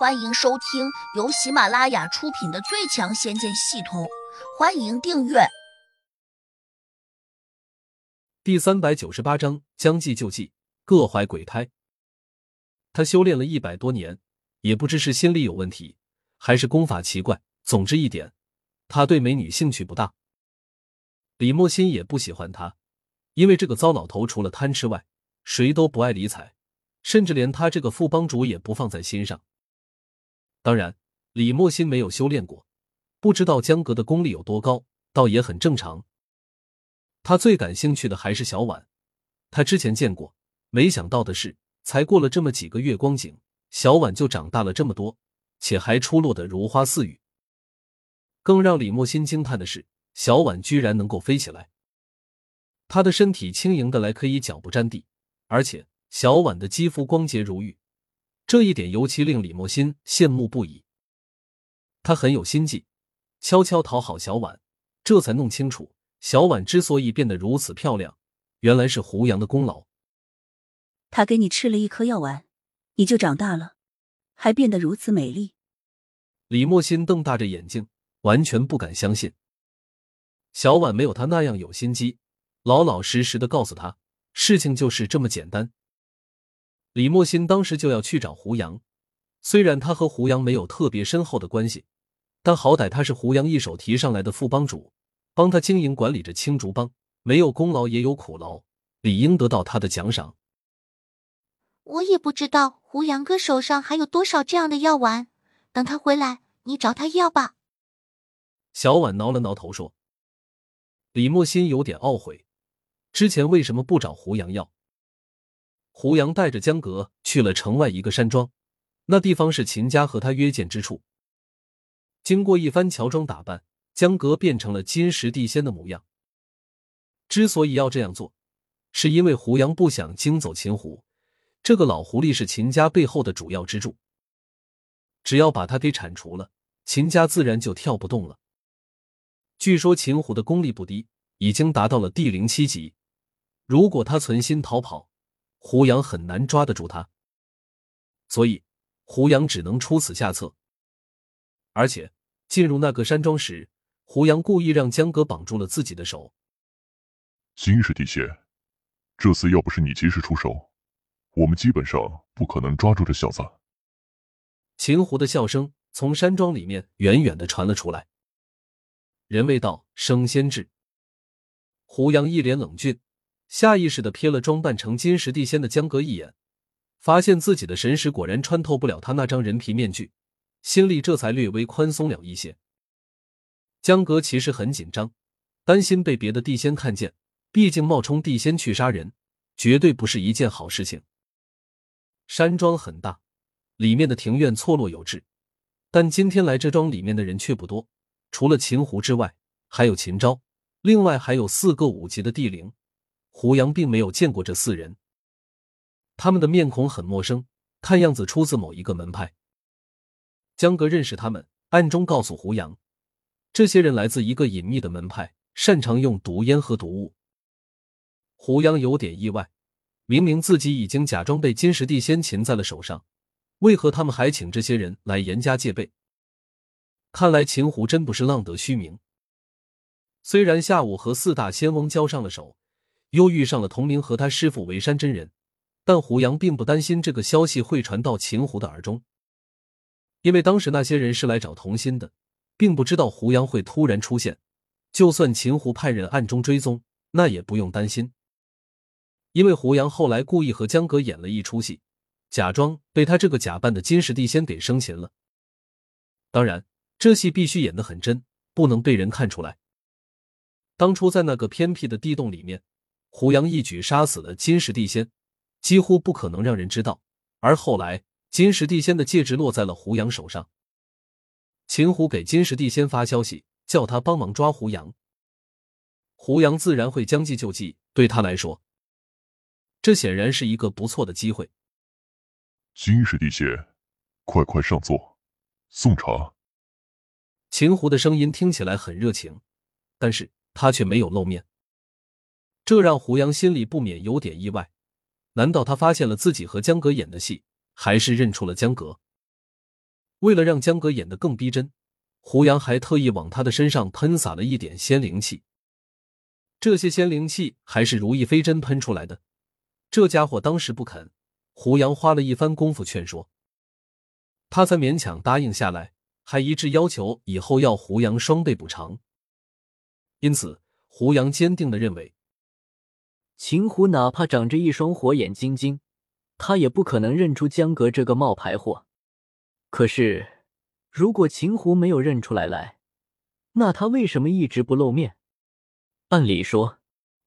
欢迎收听由喜马拉雅出品的《最强仙剑系统》，欢迎订阅。第三百九十八章：将计就计，各怀鬼胎。他修炼了一百多年，也不知是心理有问题，还是功法奇怪。总之一点，他对美女兴趣不大。李莫心也不喜欢他，因为这个糟老头除了贪吃外，谁都不爱理睬，甚至连他这个副帮主也不放在心上。当然，李莫心没有修炼过，不知道江阁的功力有多高，倒也很正常。他最感兴趣的还是小婉，他之前见过，没想到的是，才过了这么几个月光景，小婉就长大了这么多，且还出落得如花似玉。更让李莫心惊叹的是，小婉居然能够飞起来。她的身体轻盈的来，可以脚不沾地，而且小婉的肌肤光洁如玉。这一点尤其令李莫心羡慕不已。他很有心计，悄悄讨好小婉，这才弄清楚小婉之所以变得如此漂亮，原来是胡杨的功劳。他给你吃了一颗药丸，你就长大了，还变得如此美丽。李莫心瞪大着眼睛，完全不敢相信。小婉没有他那样有心机，老老实实的告诉他，事情就是这么简单。李莫心当时就要去找胡杨，虽然他和胡杨没有特别深厚的关系，但好歹他是胡杨一手提上来的副帮主，帮他经营管理着青竹帮，没有功劳也有苦劳，理应得到他的奖赏。我也不知道胡杨哥手上还有多少这样的药丸，等他回来，你找他要吧。小婉挠了挠头说：“李莫心有点懊悔，之前为什么不找胡杨要？”胡杨带着江阁去了城外一个山庄，那地方是秦家和他约见之处。经过一番乔装打扮，江阁变成了金石地仙的模样。之所以要这样做，是因为胡杨不想惊走秦胡。这个老狐狸是秦家背后的主要支柱，只要把他给铲除了，秦家自然就跳不动了。据说秦虎的功力不低，已经达到了第零七级。如果他存心逃跑，胡杨很难抓得住他，所以胡杨只能出此下策。而且进入那个山庄时，胡杨故意让江哥绑住了自己的手。金石地仙，这次要不是你及时出手，我们基本上不可能抓住这小子。秦胡的笑声从山庄里面远远的传了出来。人未到，声先至。胡杨一脸冷峻。下意识的瞥了装扮成金石地仙的江哥一眼，发现自己的神识果然穿透不了他那张人皮面具，心里这才略微宽松了一些。江哥其实很紧张，担心被别的地仙看见，毕竟冒充地仙去杀人，绝对不是一件好事情。山庄很大，里面的庭院错落有致，但今天来这庄里面的人却不多，除了秦胡之外，还有秦昭，另外还有四个五级的地灵。胡杨并没有见过这四人，他们的面孔很陌生，看样子出自某一个门派。江哥认识他们，暗中告诉胡杨，这些人来自一个隐秘的门派，擅长用毒烟和毒物。胡杨有点意外，明明自己已经假装被金石地仙擒在了手上，为何他们还请这些人来严加戒备？看来秦胡真不是浪得虚名。虽然下午和四大仙翁交上了手。又遇上了同名和他师傅为山真人，但胡杨并不担心这个消息会传到秦胡的耳中，因为当时那些人是来找童心的，并不知道胡杨会突然出现。就算秦胡派人暗中追踪，那也不用担心，因为胡杨后来故意和江阁演了一出戏，假装被他这个假扮的金石地仙给生擒了。当然，这戏必须演得很真，不能被人看出来。当初在那个偏僻的地洞里面。胡杨一举杀死了金石地仙，几乎不可能让人知道。而后来，金石地仙的戒指落在了胡杨手上。秦虎给金石地仙发消息，叫他帮忙抓胡杨。胡杨自然会将计就计，对他来说，这显然是一个不错的机会。金石地仙，快快上座，送茶。秦胡的声音听起来很热情，但是他却没有露面。这让胡杨心里不免有点意外，难道他发现了自己和江格演的戏，还是认出了江格？为了让江格演得更逼真，胡杨还特意往他的身上喷洒了一点仙灵气。这些仙灵气还是如意飞针喷出来的。这家伙当时不肯，胡杨花了一番功夫劝说，他才勉强答应下来，还一致要求以后要胡杨双倍补偿。因此，胡杨坚定的认为，秦胡哪怕长着一双火眼金睛，他也不可能认出江格这个冒牌货。可是，如果秦胡没有认出来来，那他为什么一直不露面？按理说，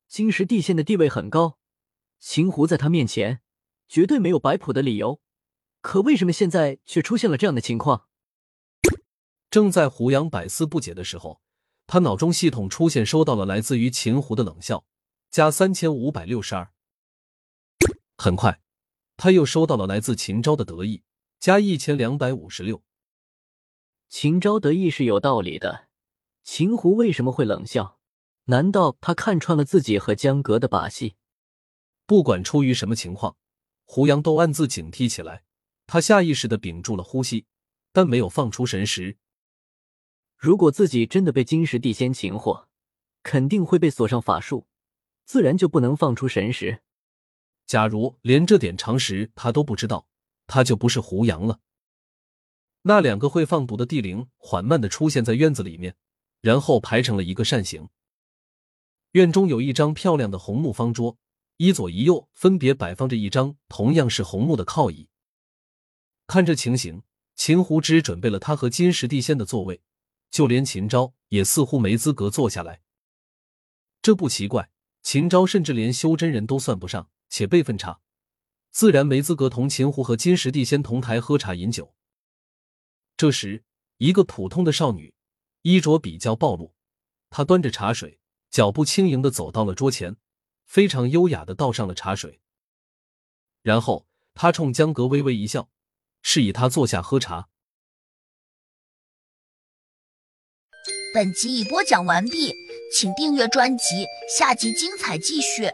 金石地县的地位很高。秦胡在他面前绝对没有摆谱的理由，可为什么现在却出现了这样的情况？正在胡杨百思不解的时候，他脑中系统出现收到了来自于秦胡的冷笑，加三千五百六十二。很快，他又收到了来自秦昭的得意，加一千两百五十六。秦昭得意是有道理的，秦胡为什么会冷笑？难道他看穿了自己和江格的把戏？不管出于什么情况，胡杨都暗自警惕起来。他下意识的屏住了呼吸，但没有放出神识。如果自己真的被金石地仙擒获，肯定会被锁上法术，自然就不能放出神识。假如连这点常识他都不知道，他就不是胡杨了。那两个会放毒的地灵缓慢的出现在院子里面，然后排成了一个扇形。院中有一张漂亮的红木方桌。一左一右分别摆放着一张同样是红木的靠椅。看这情形，秦胡只准备了他和金石地仙的座位，就连秦昭也似乎没资格坐下来。这不奇怪，秦昭甚至连修真人都算不上，且辈分差，自然没资格同秦胡和金石地仙同台喝茶饮酒。这时，一个普通的少女，衣着比较暴露，她端着茶水，脚步轻盈的走到了桌前。非常优雅的倒上了茶水，然后他冲江格微微一笑，示意他坐下喝茶。本集已播讲完毕，请订阅专辑，下集精彩继续。